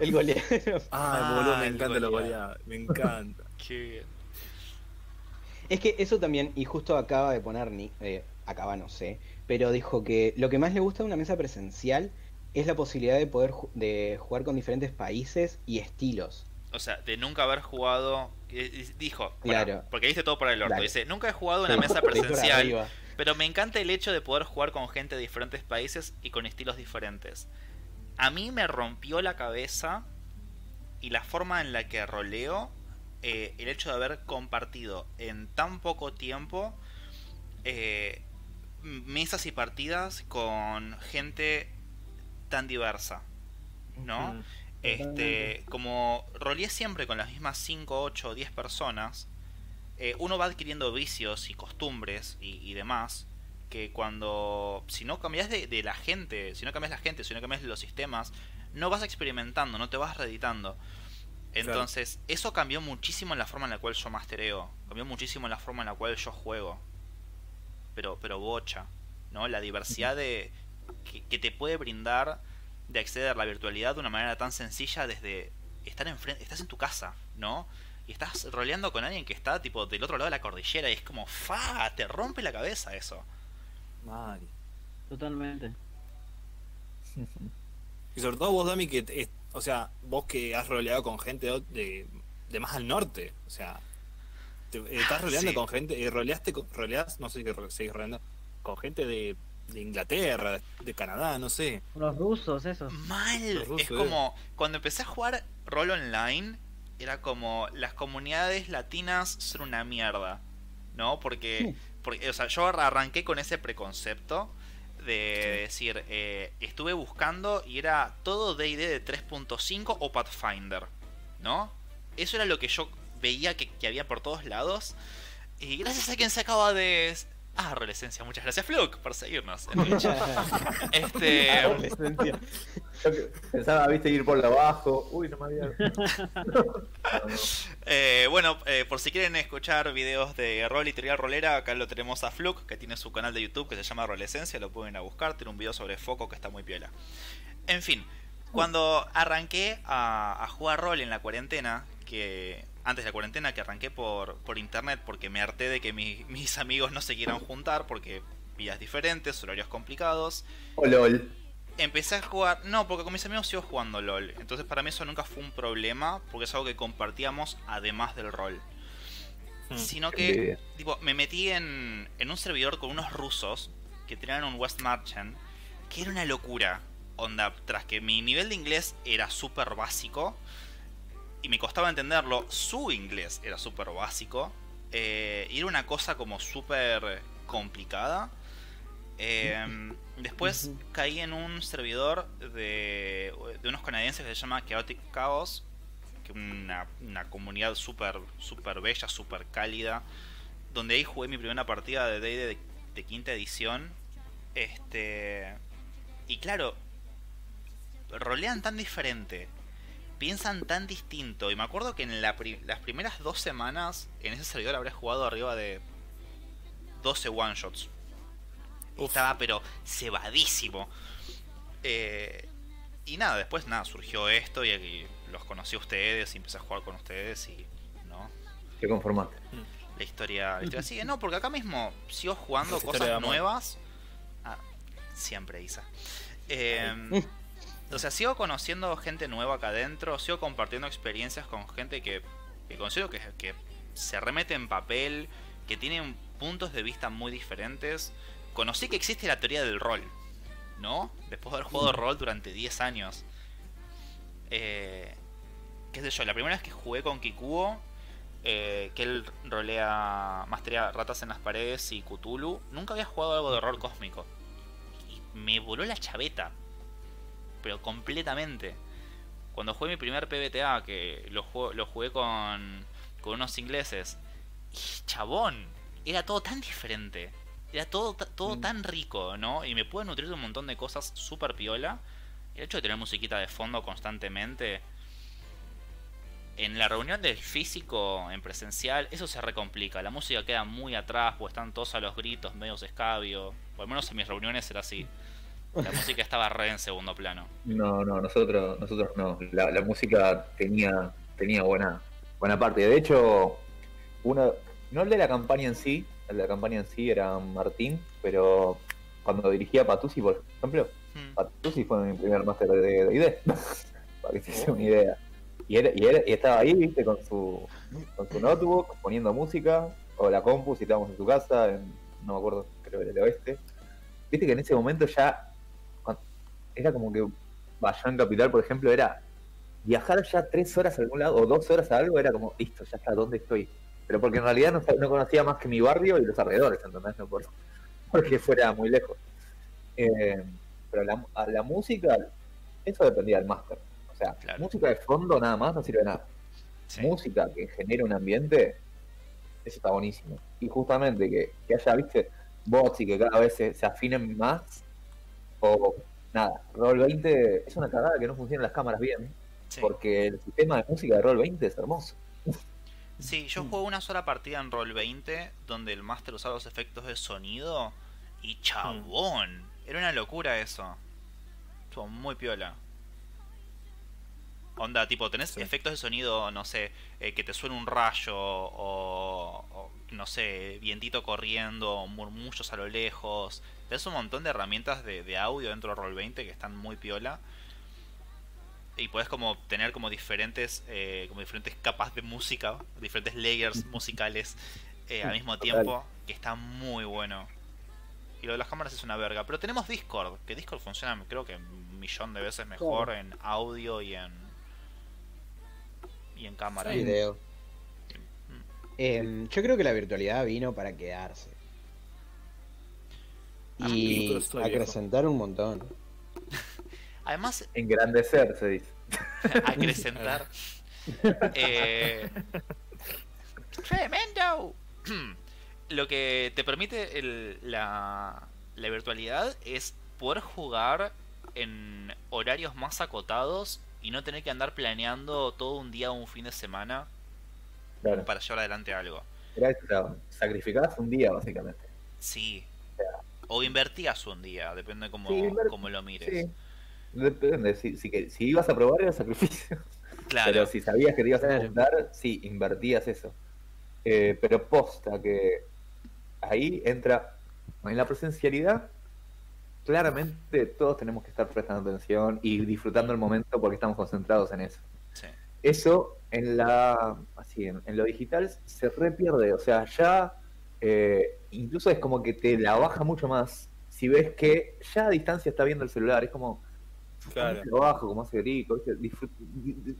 El goleador. Ay, [laughs] Ah, boludo, me el encanta lo Goliath. Me encanta. [laughs] Qué bien. Es que eso también, y justo acaba de poner, Ni- eh, acaba no sé, pero dijo que lo que más le gusta de una mesa presencial es la posibilidad de poder ju- de jugar con diferentes países y estilos. O sea, de nunca haber jugado. eh, Dijo, bueno, Claro. porque dice todo para el orto. Dice: Nunca he jugado una mesa presencial, pero me encanta el hecho de poder jugar con gente de diferentes países y con estilos diferentes. A mí me rompió la cabeza y la forma en la que roleo eh, el hecho de haber compartido en tan poco tiempo eh, mesas y partidas con gente tan diversa, ¿no? Este, como roleé siempre con las mismas 5, 8 o 10 personas, eh, uno va adquiriendo vicios y costumbres y, y demás, que cuando, si no cambias de, de la gente, si no cambias la gente, si no cambias los sistemas, no vas experimentando, no te vas reeditando. Entonces, eso cambió muchísimo en la forma en la cual yo mastereo, cambió muchísimo en la forma en la cual yo juego. Pero, pero bocha, ¿no? La diversidad [laughs] de que, que te puede brindar de acceder a la virtualidad de una manera tan sencilla desde estar enfrente, estás en tu casa, ¿no? Y estás roleando con alguien que está tipo del otro lado de la cordillera y es como, fa, te rompe la cabeza eso. Mal. Totalmente. Y sobre todo vos, Dami, que, o sea, vos que has roleado con gente de, de, más al norte, o sea, te- estás roleando Sí. con gente, eh, roleaste, con- roleás, no sé si seguís roleando, con gente de, de Inglaterra, de Canadá, no sé. Los rusos, esos. Mal, Los rusos, es como cuando empecé a jugar rol online, era como las comunidades latinas son una mierda, ¿no? Porque, porque o sea, yo arranqué con ese preconcepto de decir, eh, estuve buscando y era todo D&D de 3.5 o Pathfinder, ¿no? Eso era lo que yo veía que, que había por todos lados. Y gracias a quien se acaba de... Ah, Rolescencia, muchas gracias Fluke por seguirnos. [laughs] Este... Adolescencia. Yo pensaba, viste, ir por la abajo. Uy, no me había. [laughs] Eh, bueno, eh, por si quieren escuchar videos de rol y teoría rolera, acá lo tenemos a Fluke, que tiene su canal de YouTube que se llama Rolescencia, lo pueden ir a buscar, tiene un video sobre foco que está muy piola. En fin, cuando arranqué a, a jugar rol en la cuarentena, que antes de la cuarentena, que arranqué por, por internet porque me harté de que mi- [laughs] mis amigos no se quieran juntar porque vidas diferentes, horarios complicados, Oh, lol. Empecé a jugar. No, porque con mis amigos sigo jugando LOL. Entonces para mí eso nunca fue un problema. Porque es algo que compartíamos además del rol. Mm. Sino que, tipo, me metí en, en un servidor con unos rusos que tenían un West Marchand. Que era una locura. Onda, tras que mi nivel de inglés era súper básico. Y me costaba entenderlo, su inglés era súper básico. eh, y era una cosa como súper complicada. Eh, después caí en un servidor de, de unos canadienses que se llama Chaotic Chaos, que una, una comunidad súper super bella, súper cálida, donde ahí jugué mi primera partida de D&D de, de quinta edición. Este. Y claro, rolean tan diferente, piensan tan distinto. Y me acuerdo que en la pri- las primeras dos semanas en ese servidor habré jugado arriba de 12 one shots. Estaba pero cebadísimo. Eh, y nada, después nada, surgió esto y, y los conocí a ustedes y empecé a jugar con ustedes y no. Te conformaste. La historia, la historia sigue, no, porque acá mismo sigo jugando cosas nuevas. Ah, siempre, Isa. Eh, o sea, sigo conociendo gente nueva acá adentro, sigo compartiendo experiencias con gente que, que considero que, que se remete en papel, que tienen puntos de vista muy diferentes. Conocí que existe la teoría del rol, ¿no? Después de haber jugado rol durante 10 años. Eh, qué sé yo, la primera vez que jugué con Kikuo, eh, que él rolea, mastería ratas en las paredes y Cthulhu, nunca había jugado algo de rol cósmico. Y me voló la chaveta. Pero completamente. Cuando jugué mi primer PBTA, que lo, jugué, lo jugué con, con unos ingleses, y chabón, era todo tan diferente. Era todo, todo Mm. tan rico, ¿no? Y me pude nutrir de un montón de cosas súper piola. El hecho de tener musiquita de fondo constantemente. En la reunión del físico en presencial, eso se recomplica. La música queda muy atrás, pues están todos a los gritos, medios escabio. O al menos en mis reuniones era así. La música estaba re en segundo plano. No, no, nosotros, nosotros no. La, la música tenía, tenía buena, buena parte. De hecho, uno, no el de la campaña en sí, el de la campaña en sí era Martín, pero cuando dirigía Patusi, por ejemplo, Hmm. Patusi fue mi primer máster de D&D, [laughs] para que se hice una idea. Y, era, y, era- y estaba ahí, viste, con su, con su notebook, poniendo música, o la compu, si estábamos en su casa, en, no me acuerdo, creo que en el oeste. Viste que en ese momento ya era como que Bayán Capital, por ejemplo, era viajar ya tres horas a algún lado o dos horas a algo, era como, listo, ya está, ¿dónde estoy? Pero porque en realidad no, conocía más que mi barrio y los alrededores, ¿entendés? No por, [laughs] porque fuera muy lejos. Eh, pero la, a la música, eso dependía del máster. O sea, Claro. música de fondo nada más no sirve de nada. Sí. Música que genere un ambiente, eso está buenísimo. Y justamente que, que haya, viste, bots y que cada vez se, se afinen más, o nada, Roll 20 es una cagada que no funcionan las cámaras bien, Sí. porque el sistema de música de Roll 20 es hermoso. Sí, yo jugué una sola partida en Roll 20 donde el máster usaba los efectos de sonido y chabón. Era una locura eso. Estuvo muy piola. Onda, tipo, tenés Sí. efectos de sonido, no sé, eh, que te suene un rayo o, o, no sé, vientito corriendo, murmullos a lo lejos. Tenés un montón de herramientas de, de audio dentro de Roll 20 que están muy piola. Y puedes como tener como diferentes eh, como diferentes capas de música, diferentes layers [laughs] musicales eh, al mismo tiempo, que está muy bueno. Y lo de las cámaras es una verga. Pero tenemos Discord, que Discord funciona creo que un millón de veces mejor en audio y en y en cámara. Sí. Video. Em, yo creo que la virtualidad vino para quedarse. Ah, Y viejo. acrecentar un montón. [laughs] Además, Engrandecer, se dice. [laughs] acrecentar. eh, ¡Tremendo! [clears throat] Lo que te permite el- la, la virtualidad es poder jugar en horarios más acotados y no tener que andar planeando todo un día o un fin de semana Claro. para llevar adelante algo. Era eso, o sea, sacrificabas un día, básicamente. Sí. O invertías un día, depende cómo, Sí, inver- cómo lo mires. Sí. Depende, si, si, que- si ibas a probar era sacrificio. Claro. Pero si sabías que te ibas a Claro. juntar, sí, invertías eso. Eh, pero posta que ahí entra en la presencialidad. Claramente todos tenemos que estar prestando atención y disfrutando el momento porque estamos concentrados en eso. Sí. Eso en la así en, en lo digital se re pierde. O sea, ya eh, incluso es como que te la baja mucho más si ves que ya a distancia está viendo el celular. Es como Claro. lo bajo como hace Grico, ¿viste? Disfrut- di- di-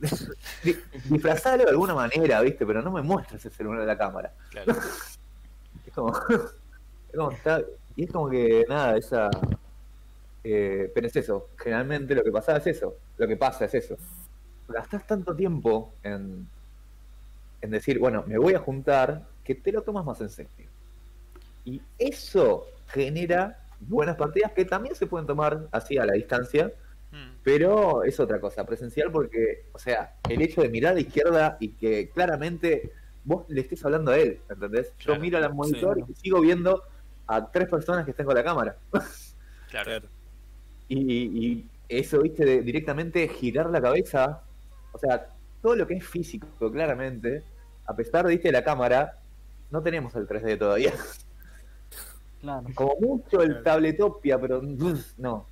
di- disfrazalo de alguna manera, ¿viste? Pero no me muestres el celular de la cámara. Claro. [laughs] Es como, [laughs] es como está- y es como que nada, esa eh, pero es eso, generalmente lo que pasa es eso, lo que pasa es eso. Gastás tanto tiempo en, en decir, bueno, me voy a juntar que te lo tomas más en serio. Y eso genera buenas partidas que también se pueden tomar así a la distancia, Mm, pero es otra cosa, presencial porque, o sea, el hecho de mirar a la izquierda y que claramente vos le estés hablando a él, ¿entendés? Yo miro al monitor sí. y sigo viendo a tres personas que están con la cámara. claro. Y, y eso, viste, de directamente girar la cabeza, o sea, todo lo que es físico, claramente, a pesar, viste, de la cámara, no tenemos el 3D todavía. Claro. Como mucho el tabletopia, pero no.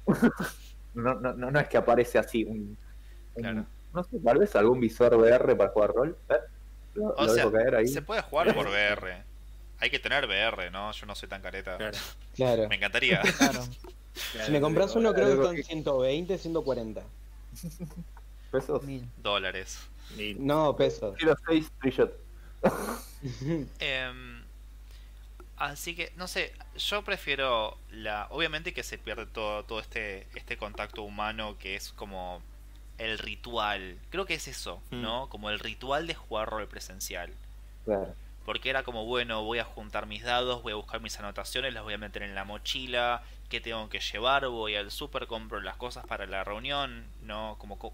No, no, no, no es que aparece así un, un- Claro. no sé, tal vez algún visor VR para jugar rol. ¿eh? Lo, O lo sea, dejo caer ahí. se puede jugar por VR. Hay que tener VR, ¿no? Yo no soy tan careta. Claro. Claro. Me encantaría. [laughs] Claro. Si me compras uno, creo que que- 120, 140. Pesos. Mil. Dólares. Mil. No, pesos. Quiero 6 free shot. Em, así que, no sé, yo prefiero la... Obviamente que se pierde todo, todo este, este contacto humano que es como el ritual. Creo que es eso, Mm. ¿no? Como el ritual de jugar rol presencial. Claro. Porque era como, bueno, voy a juntar mis dados, voy a buscar mis anotaciones, las voy a meter en la mochila, qué tengo que llevar, voy al super, compro las cosas para la reunión, ¿no? Como co-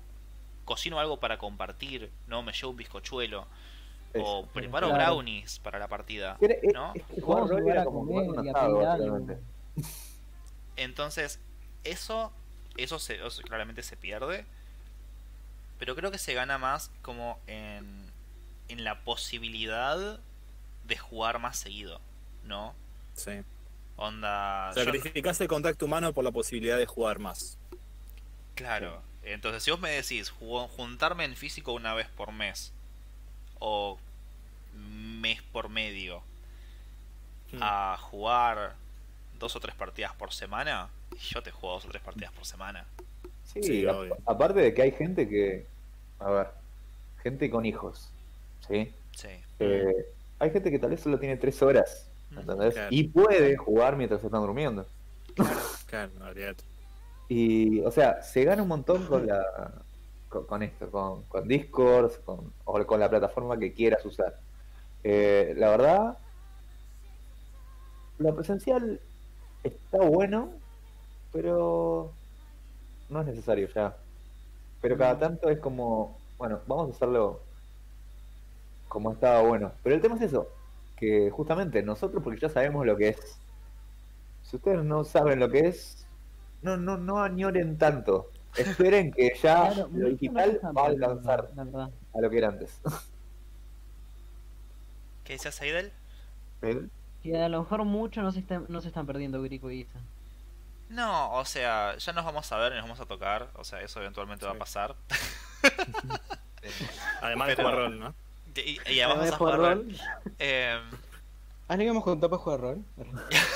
cocino algo para compartir, ¿no? Me llevo un bizcochuelo. O preparo Claro. brownies para la partida, es- ¿no? era como comer un asado. Entonces, eso, eso, se, eso claramente se pierde. Pero creo que se gana más como en, en la posibilidad de jugar más seguido, ¿no? Sí. Onda... yo- Sacrificás el contacto humano por la posibilidad de jugar más. claro. Entonces, si vos me decís ju- juntarme en físico una vez por mes o mes por medio Mm. a jugar dos o tres partidas por semana, yo te juego dos o tres partidas por semana. Sí, Sí, a- obvio. aparte de que hay gente que, a ver, gente con hijos, ¿sí? Sí. Eh, hay gente que tal vez solo tiene tres horas, ¿entendés? Claro. Y puede jugar mientras están durmiendo. Claro. Y, o sea, se gana un montón con la con, con esto, con, con Discord, con, o con la plataforma que quieras usar. Eh, la verdad, lo presencial está bueno, pero no es necesario ya. Pero cada tanto es como, bueno, vamos a hacerlo como estaba bueno. Pero el tema es eso, que justamente nosotros, porque ya sabemos lo que es. Si ustedes no saben lo que es, no, no, no añoren tanto. [laughs] Esperen que ya Claro, lo digital va a alcanzar a lo que era antes. [laughs] ¿Qué decías, Seidel? ¿Eh? Que a lo mejor mucho no se están, no se están perdiendo Grico y Isa. No, o sea, ya nos vamos a ver y nos vamos a tocar. O sea, eso eventualmente va a pasar. [laughs] Además de jugar rol, ¿no? Y, y además ¿Sabes vas a jugar jugar rol. Eh, Ah, no íbamos juntos para jugar rol.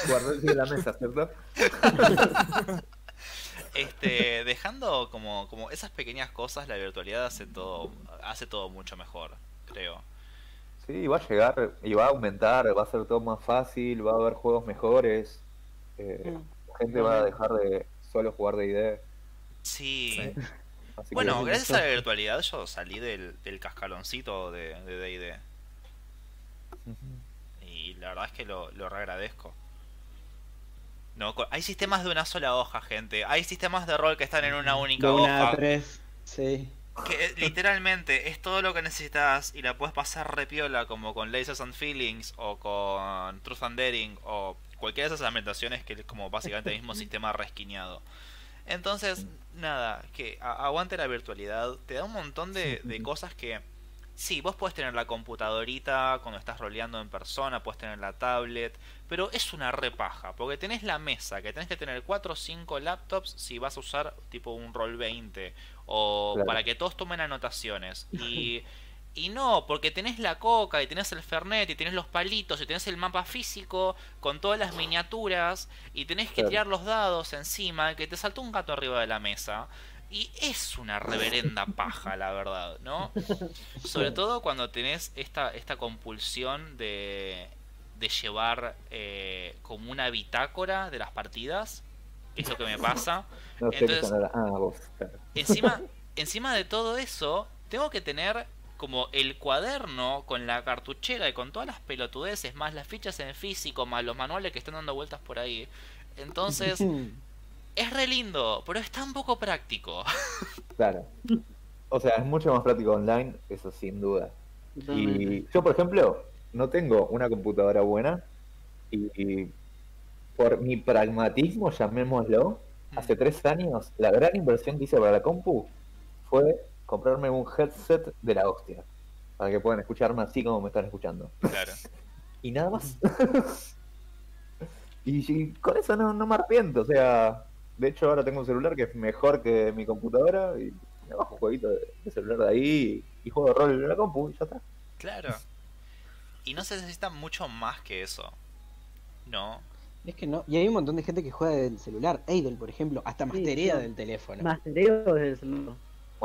Guardó el de la mesa, ¿cierto? [laughs] este, dejando como, como esas pequeñas cosas, la virtualidad hace todo, hace todo mucho mejor, creo. Sí, va a llegar y va a aumentar, va a ser todo más fácil, va a haber juegos mejores. eh, la gente va a dejar de solo jugar de ID. Sí. Sí. Así que- Bueno, gracias a la virtualidad yo salí del, del cascaloncito de de D&D. Y la verdad es que lo, lo reagradezco. No, hay sistemas de una sola hoja, gente. Hay sistemas de rol que están en una única De una hoja. tres. Sí. Que eh, literalmente es todo lo que necesitas y la puedes pasar repiola como con Lasers and Feelings o con Truth and Daring o cualquiera de esas ambientaciones que es como básicamente el mismo [laughs] sistema resquineado. Entonces, nada, que aguante la virtualidad, te da un montón de, de cosas que... Sí, vos puedes tener la computadorita cuando estás roleando en persona, puedes tener la tablet, pero es una repaja, porque tenés la mesa, que tenés que tener 4 o 5 laptops si vas a usar tipo un roll 20, o Claro. para que todos tomen anotaciones. Y, [laughs] y no, porque tenés la coca, y tenés el fernet, y tenés los palitos, y tenés el mapa físico con todas las miniaturas, y tenés que Claro. tirar los dados encima, que te saltó un gato arriba de la mesa. Y es una reverenda [laughs] paja, la verdad, ¿no? Sobre todo cuando tenés esta, esta compulsión de, de llevar eh, como una bitácora de las partidas, que es lo que me pasa. [laughs] No sé Entonces-. Ah, vos. claro. Encima, [laughs] encima de todo eso, tengo que tener como el cuaderno con la cartuchera y con todas las pelotudeces, más las fichas en físico, más los manuales que están dando vueltas por ahí. Entonces, [laughs] es re lindo, pero es tan poco práctico. [laughs] Claro. O sea, es mucho más práctico online, eso sin duda. Totalmente. Y yo, por ejemplo, no tengo una computadora buena y, y por mi pragmatismo, llamémoslo, hace tres años, la gran inversión que hice para la compu fue comprarme un headset de la hostia, para que puedan escucharme así como me están escuchando. Claro. [laughs] Y nada más. [laughs] y, y con eso no, no me arrepiento, o sea, de hecho ahora tengo un celular que es mejor que mi computadora y me bajo un jueguito de, de celular de ahí y, y juego rol en la compu y ya está. Claro. Y no se necesita mucho más que eso. No. Es que no. Y hay un montón de gente que juega del celular. Eidel, por ejemplo, hasta Sí, masterea sí. del teléfono. Mastereo desde el celular.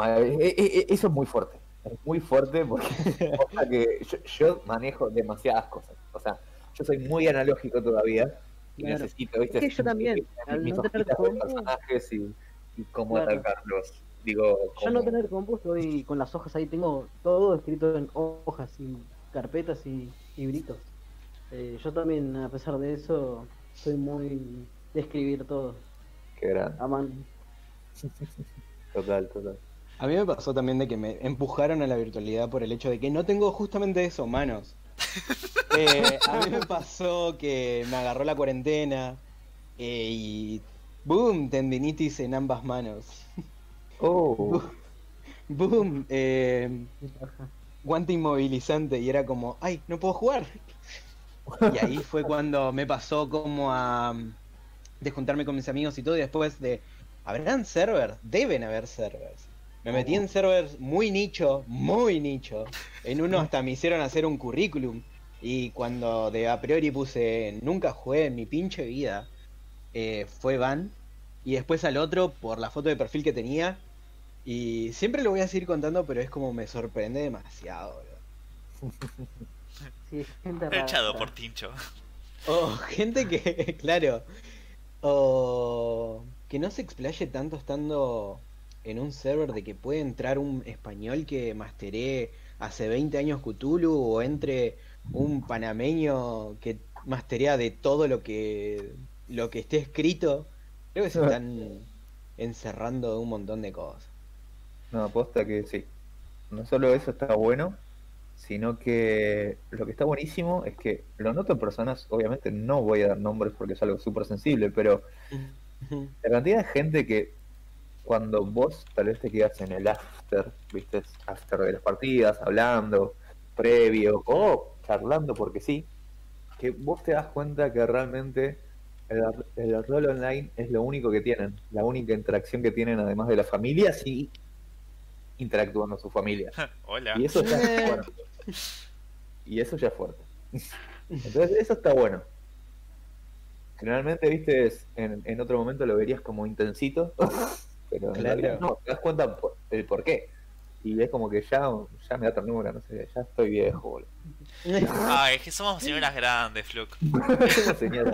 E- e- e- eso es muy fuerte. Es muy fuerte porque [laughs] que yo, yo manejo demasiadas cosas. O sea, yo soy muy analógico todavía y Claro. necesito, ¿viste? Es que yo también, al mis no tener personajes y, y cómo Claro. atacarlos. Digo, Yo no tener estoy con las hojas ahí, tengo todo escrito en hojas y carpetas y libritos. Eh, yo también, a pesar de eso, soy muy de escribir todo Qué grande. a mano. [laughs] Total, total. A mí me pasó también de que me empujaron a la virtualidad por el hecho de que no tengo justamente eso, manos. [laughs] Eh, a mí me pasó que me agarró la cuarentena eh, y boom, tendinitis en ambas manos. Oh, Boom, eh, guante inmovilizante y era como, ay, no puedo jugar. Y ahí fue cuando me pasó como a de juntarme con mis amigos y todo y después de, ¿habrán servers? Deben haber servers. Me metí en servers muy nicho, muy nicho. En uno hasta me hicieron hacer un currículum. Y cuando de a priori puse nunca jugué en mi pinche vida, eh, fue van. Y después al otro por la foto de perfil que tenía. Y siempre lo voy a seguir contando, pero es como me sorprende demasiado. bro. [laughs] Sí, gente rara. Echado por Tincho. O gente que, [laughs] claro, o que no se explaye tanto estando en un server de que puede entrar un español que masteré hace 20 años Cthulhu o entre un panameño que masterea de todo lo que lo que esté escrito. Creo que se [laughs] están encerrando un montón de cosas. no, aposta que sí. No solo eso está bueno, sino que lo que está buenísimo es que lo noto en personas, obviamente no voy a dar nombres porque es algo súper sensible, pero [laughs] la cantidad de gente que cuando vos tal vez te quedas en el after, viste, after de las partidas, hablando, previo, o charlando porque sí, que vos te das cuenta que realmente el, el rol online es lo único que tienen, la única interacción que tienen además de las familias y interactúan con su familia. Hola. Y eso ya es fuerte. Y eso ya es fuerte. Entonces, eso está bueno. Generalmente, viste, en, en otro momento lo verías como intensito, pero en Claro. realidad no, te das cuenta por- el por qué. Y es como que ya, ya me da ternura, no sé, ya estoy viejo, boludo. [laughs] Ay, es que somos señoras grandes, Fluke.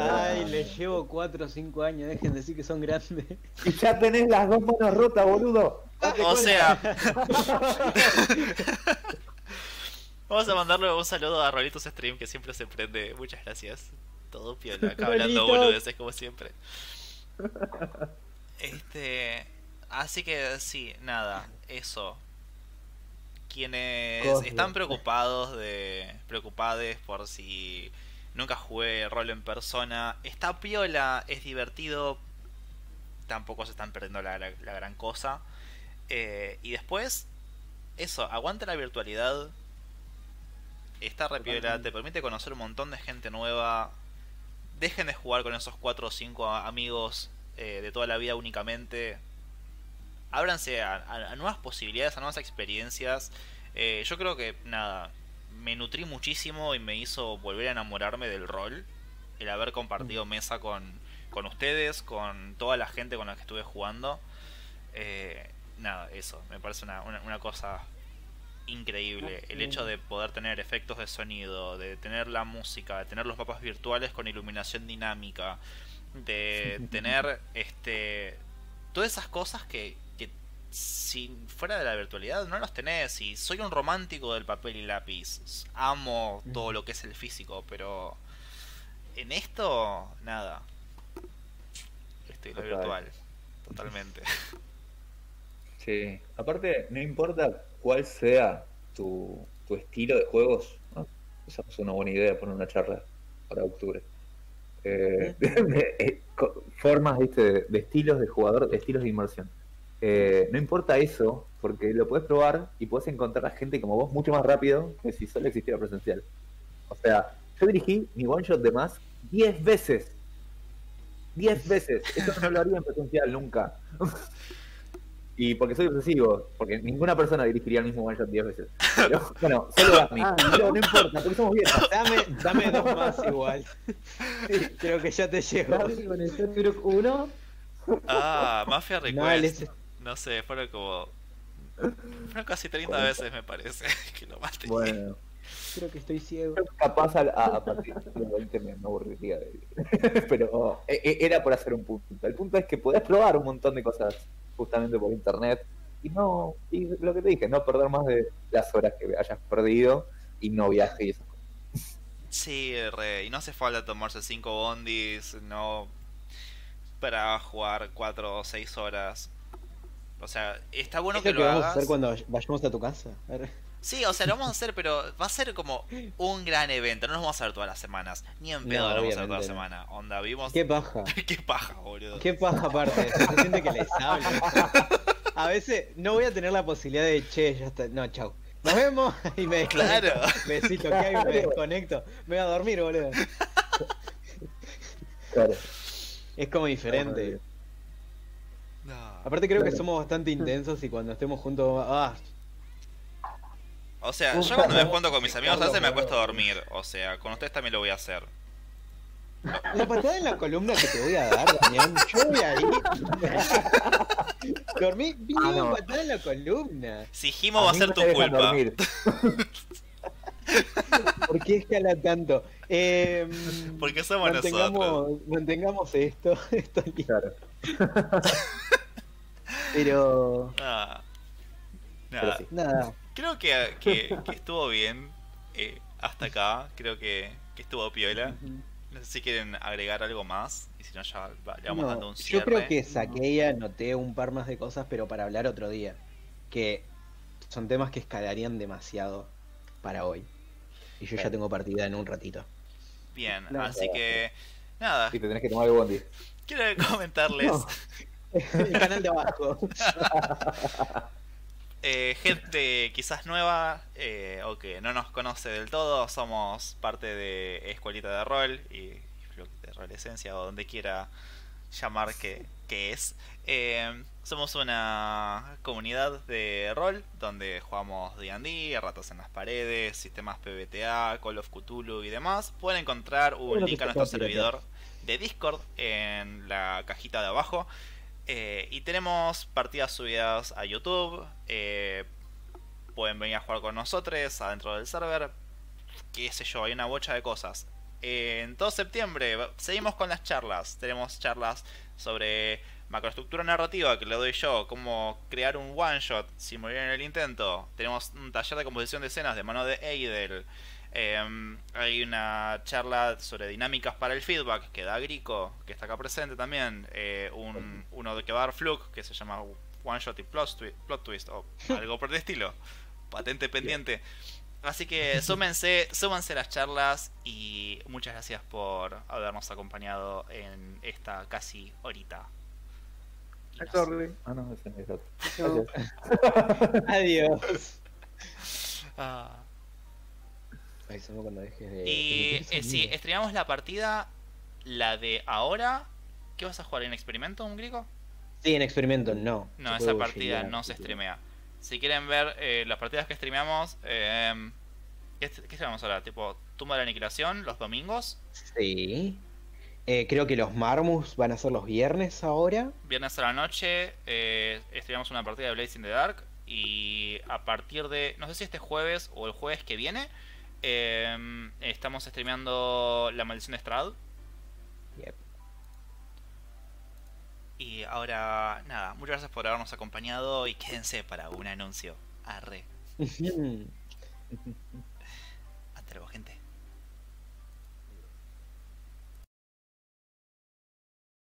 Ay, les llevo 4 o 5 años, dejen de decir que son grandes. Y ya tenés las dos manos rotas, boludo. Date O cuenta. sea, [laughs] vamos a mandarle un saludo a Rolitos Stream que siempre se prende. Muchas gracias. Todo piola, acá hablando boludeces como siempre. Este. Así que sí, nada, eso. Quienes están preocupados de. preocupades por si nunca jugué rol en persona. Está piola, es divertido. Tampoco se están perdiendo la, la- la gran cosa. Eh, y después, eso, aguanta la virtualidad. Está repiola, Totalmente. te permite conocer un montón de gente nueva. Dejen de jugar con esos 4 o 5 amigos eh, de toda la vida únicamente. Ábranse a, a- a nuevas posibilidades, a nuevas experiencias. Eh, yo creo que, nada, me nutrí muchísimo y me hizo volver a enamorarme del rol. El haber compartido mesa con, con ustedes, con toda la gente con la que estuve jugando. Eh, nada, eso, me parece una, una, una cosa increíble. El hecho de poder tener efectos de sonido, de tener la música, de tener los mapas virtuales con iluminación dinámica, de [laughs] tener este todas esas cosas que, que si fuera de la virtualidad no los tenés. Y soy un romántico del papel y lápiz. Amo todo lo que es el físico, pero en esto, nada. Estoy lo virtual. Totalmente. [laughs] Sí. Aparte, no importa cuál sea tu, tu estilo de juegos. ¿no? Esa es una buena idea poner una charla para octubre. Eh, [laughs] eh, formas ¿viste? De, de estilos de jugador, de estilos de inmersión. Eh, no importa eso, porque lo puedes probar y puedes encontrar a gente como vos mucho más rápido que si solo existiera presencial. O sea, yo dirigí mi one shot de más 10 veces. 10 [laughs] veces. Eso no lo haría en presencial nunca. [laughs] Y porque soy obsesivo, porque ninguna persona dirigiría el mismo one shot 10 veces. Pero, [laughs] bueno, solo Gasmi. Ah, Pero no importa, porque somos viejos. Dame, dame dos más igual. Creo que ya te llego. Gaby con el 1. Ah, Mafia No, Request. les- No sé, fueron como. Fueron casi 30 veces, me parece. [laughs] Que lo más tenía. Bueno, creo que estoy ciego. capaz a, a, a partir de los 20 me, aburriría de [laughs] Pero eh, eh, era por hacer un punto. El punto es que podés probar un montón de cosas justamente por internet y no, y lo que te dije, no perder más de las horas que hayas perdido y no viaje y esas cosas. Sí, re. Y no hace falta tomarse 5 bondis, no. Para jugar 4 o 6 horas. O sea, está bueno ¿Es que lo que lo vamos a hacer cuando vayamos a tu casa? A ver. Sí, o sea, lo vamos a hacer, pero va a ser como un gran evento. No nos vamos a ver todas las semanas. Ni en pedo No, lo vamos a ver toda la semana. Onda, vimos. Qué paja. [laughs] Qué paja, boludo. Qué paja aparte. [laughs] Se siente que les hablo. A veces no voy a tener la posibilidad de, che, ya está. No, chau. Nos vemos [laughs] y me desconecto. Claro. Besito que hay, me desconecto. Me voy a dormir, boludo. Claro. Es como diferente. Aparte creo que somos bastante intensos y cuando estemos juntos, ah, O sea, yo cuando me junto con mis amigos a veces me acuesto a dormir. O sea, con ustedes también lo voy a hacer. la patada en la columna que te voy a dar, Damián, yo voy a ir. Dormí bien Ah, no. patada en la columna. Si Jimo va a ser no tu culpa. dormir. [laughs] ¿Por qué escala tanto? Eh, Porque somos nosotros. mantengamos, esto, [laughs] esto. Claro. Pero Ah. Pero Nada, sí. nada, Creo que, que, que estuvo bien eh, hasta acá. Creo que, que estuvo piola. No sé si quieren agregar algo más. Y si no, ya le vamos No, dando un yo cierre. creo que saqué y anoté un par más de cosas, pero para hablar otro día. Que son temas que escalarían demasiado para hoy. Y yo ya tengo partida en un ratito. Bien, así que. Nada, Y te tenés que tomar el bondi. quiero comentarles. No. [laughs] [laughs] El canal de abajo. [laughs] eh, gente quizás nueva eh, o que no nos conoce del todo, somos parte de Escuelita de Rol y de Rol Esencia o donde quiera llamar que, que es. Eh, somos una comunidad de rol donde jugamos D&D, ratas en las paredes, sistemas PBTA, Call of Cthulhu y demás. Pueden encontrar un link a nuestro servidor de Discord en la cajita de abajo. Eh, y tenemos partidas subidas a YouTube. eh, pueden venir a jugar con nosotros adentro del server. Qué sé yo, hay una bocha de cosas. En todo septiembre seguimos con las charlas. Tenemos charlas sobre macroestructura narrativa que le doy yo, cómo crear un one shot sin morir en el intento. Tenemos un taller de composición de escenas de mano de Eidel. Eh, hay una charla sobre dinámicas para el feedback que da Grico, que está acá presente también. Eh, un, uno de que va a dar Fluke, que se llama One Shot y Plot, Twi- Plot Twist, o [laughs] algo por el estilo. Patente pendiente. Así que [laughs] súmense, súmanse las charlas y muchas gracias por habernos acompañado en esta casi horita. Nos- Ah, no, ese otro. Gracias. [laughs] Adiós. Ah. Avísame cuando dejes de. Y eh, sonido. estrenamos la partida, la de ahora, ¿qué vas a jugar en experimento, un griego? Sí, en experimento no. No, esa partida no se sí. streamea. Si quieren ver eh, las partidas que streameamos, eh, ¿qué, ¿qué streamamos ahora? Tipo, Tumba de la Aniquilación, los domingos, Sí. Eh, creo que los Marmus van a ser los viernes ahora. viernes a la noche, eh, una partida de Blazing the Dark. Y a partir de, no sé si este jueves o el jueves que viene, eh, estamos streameando La Maldición de Strad. Yep. Y ahora nada, muchas gracias por habernos acompañado y quédense para un anuncio. Arre. [laughs]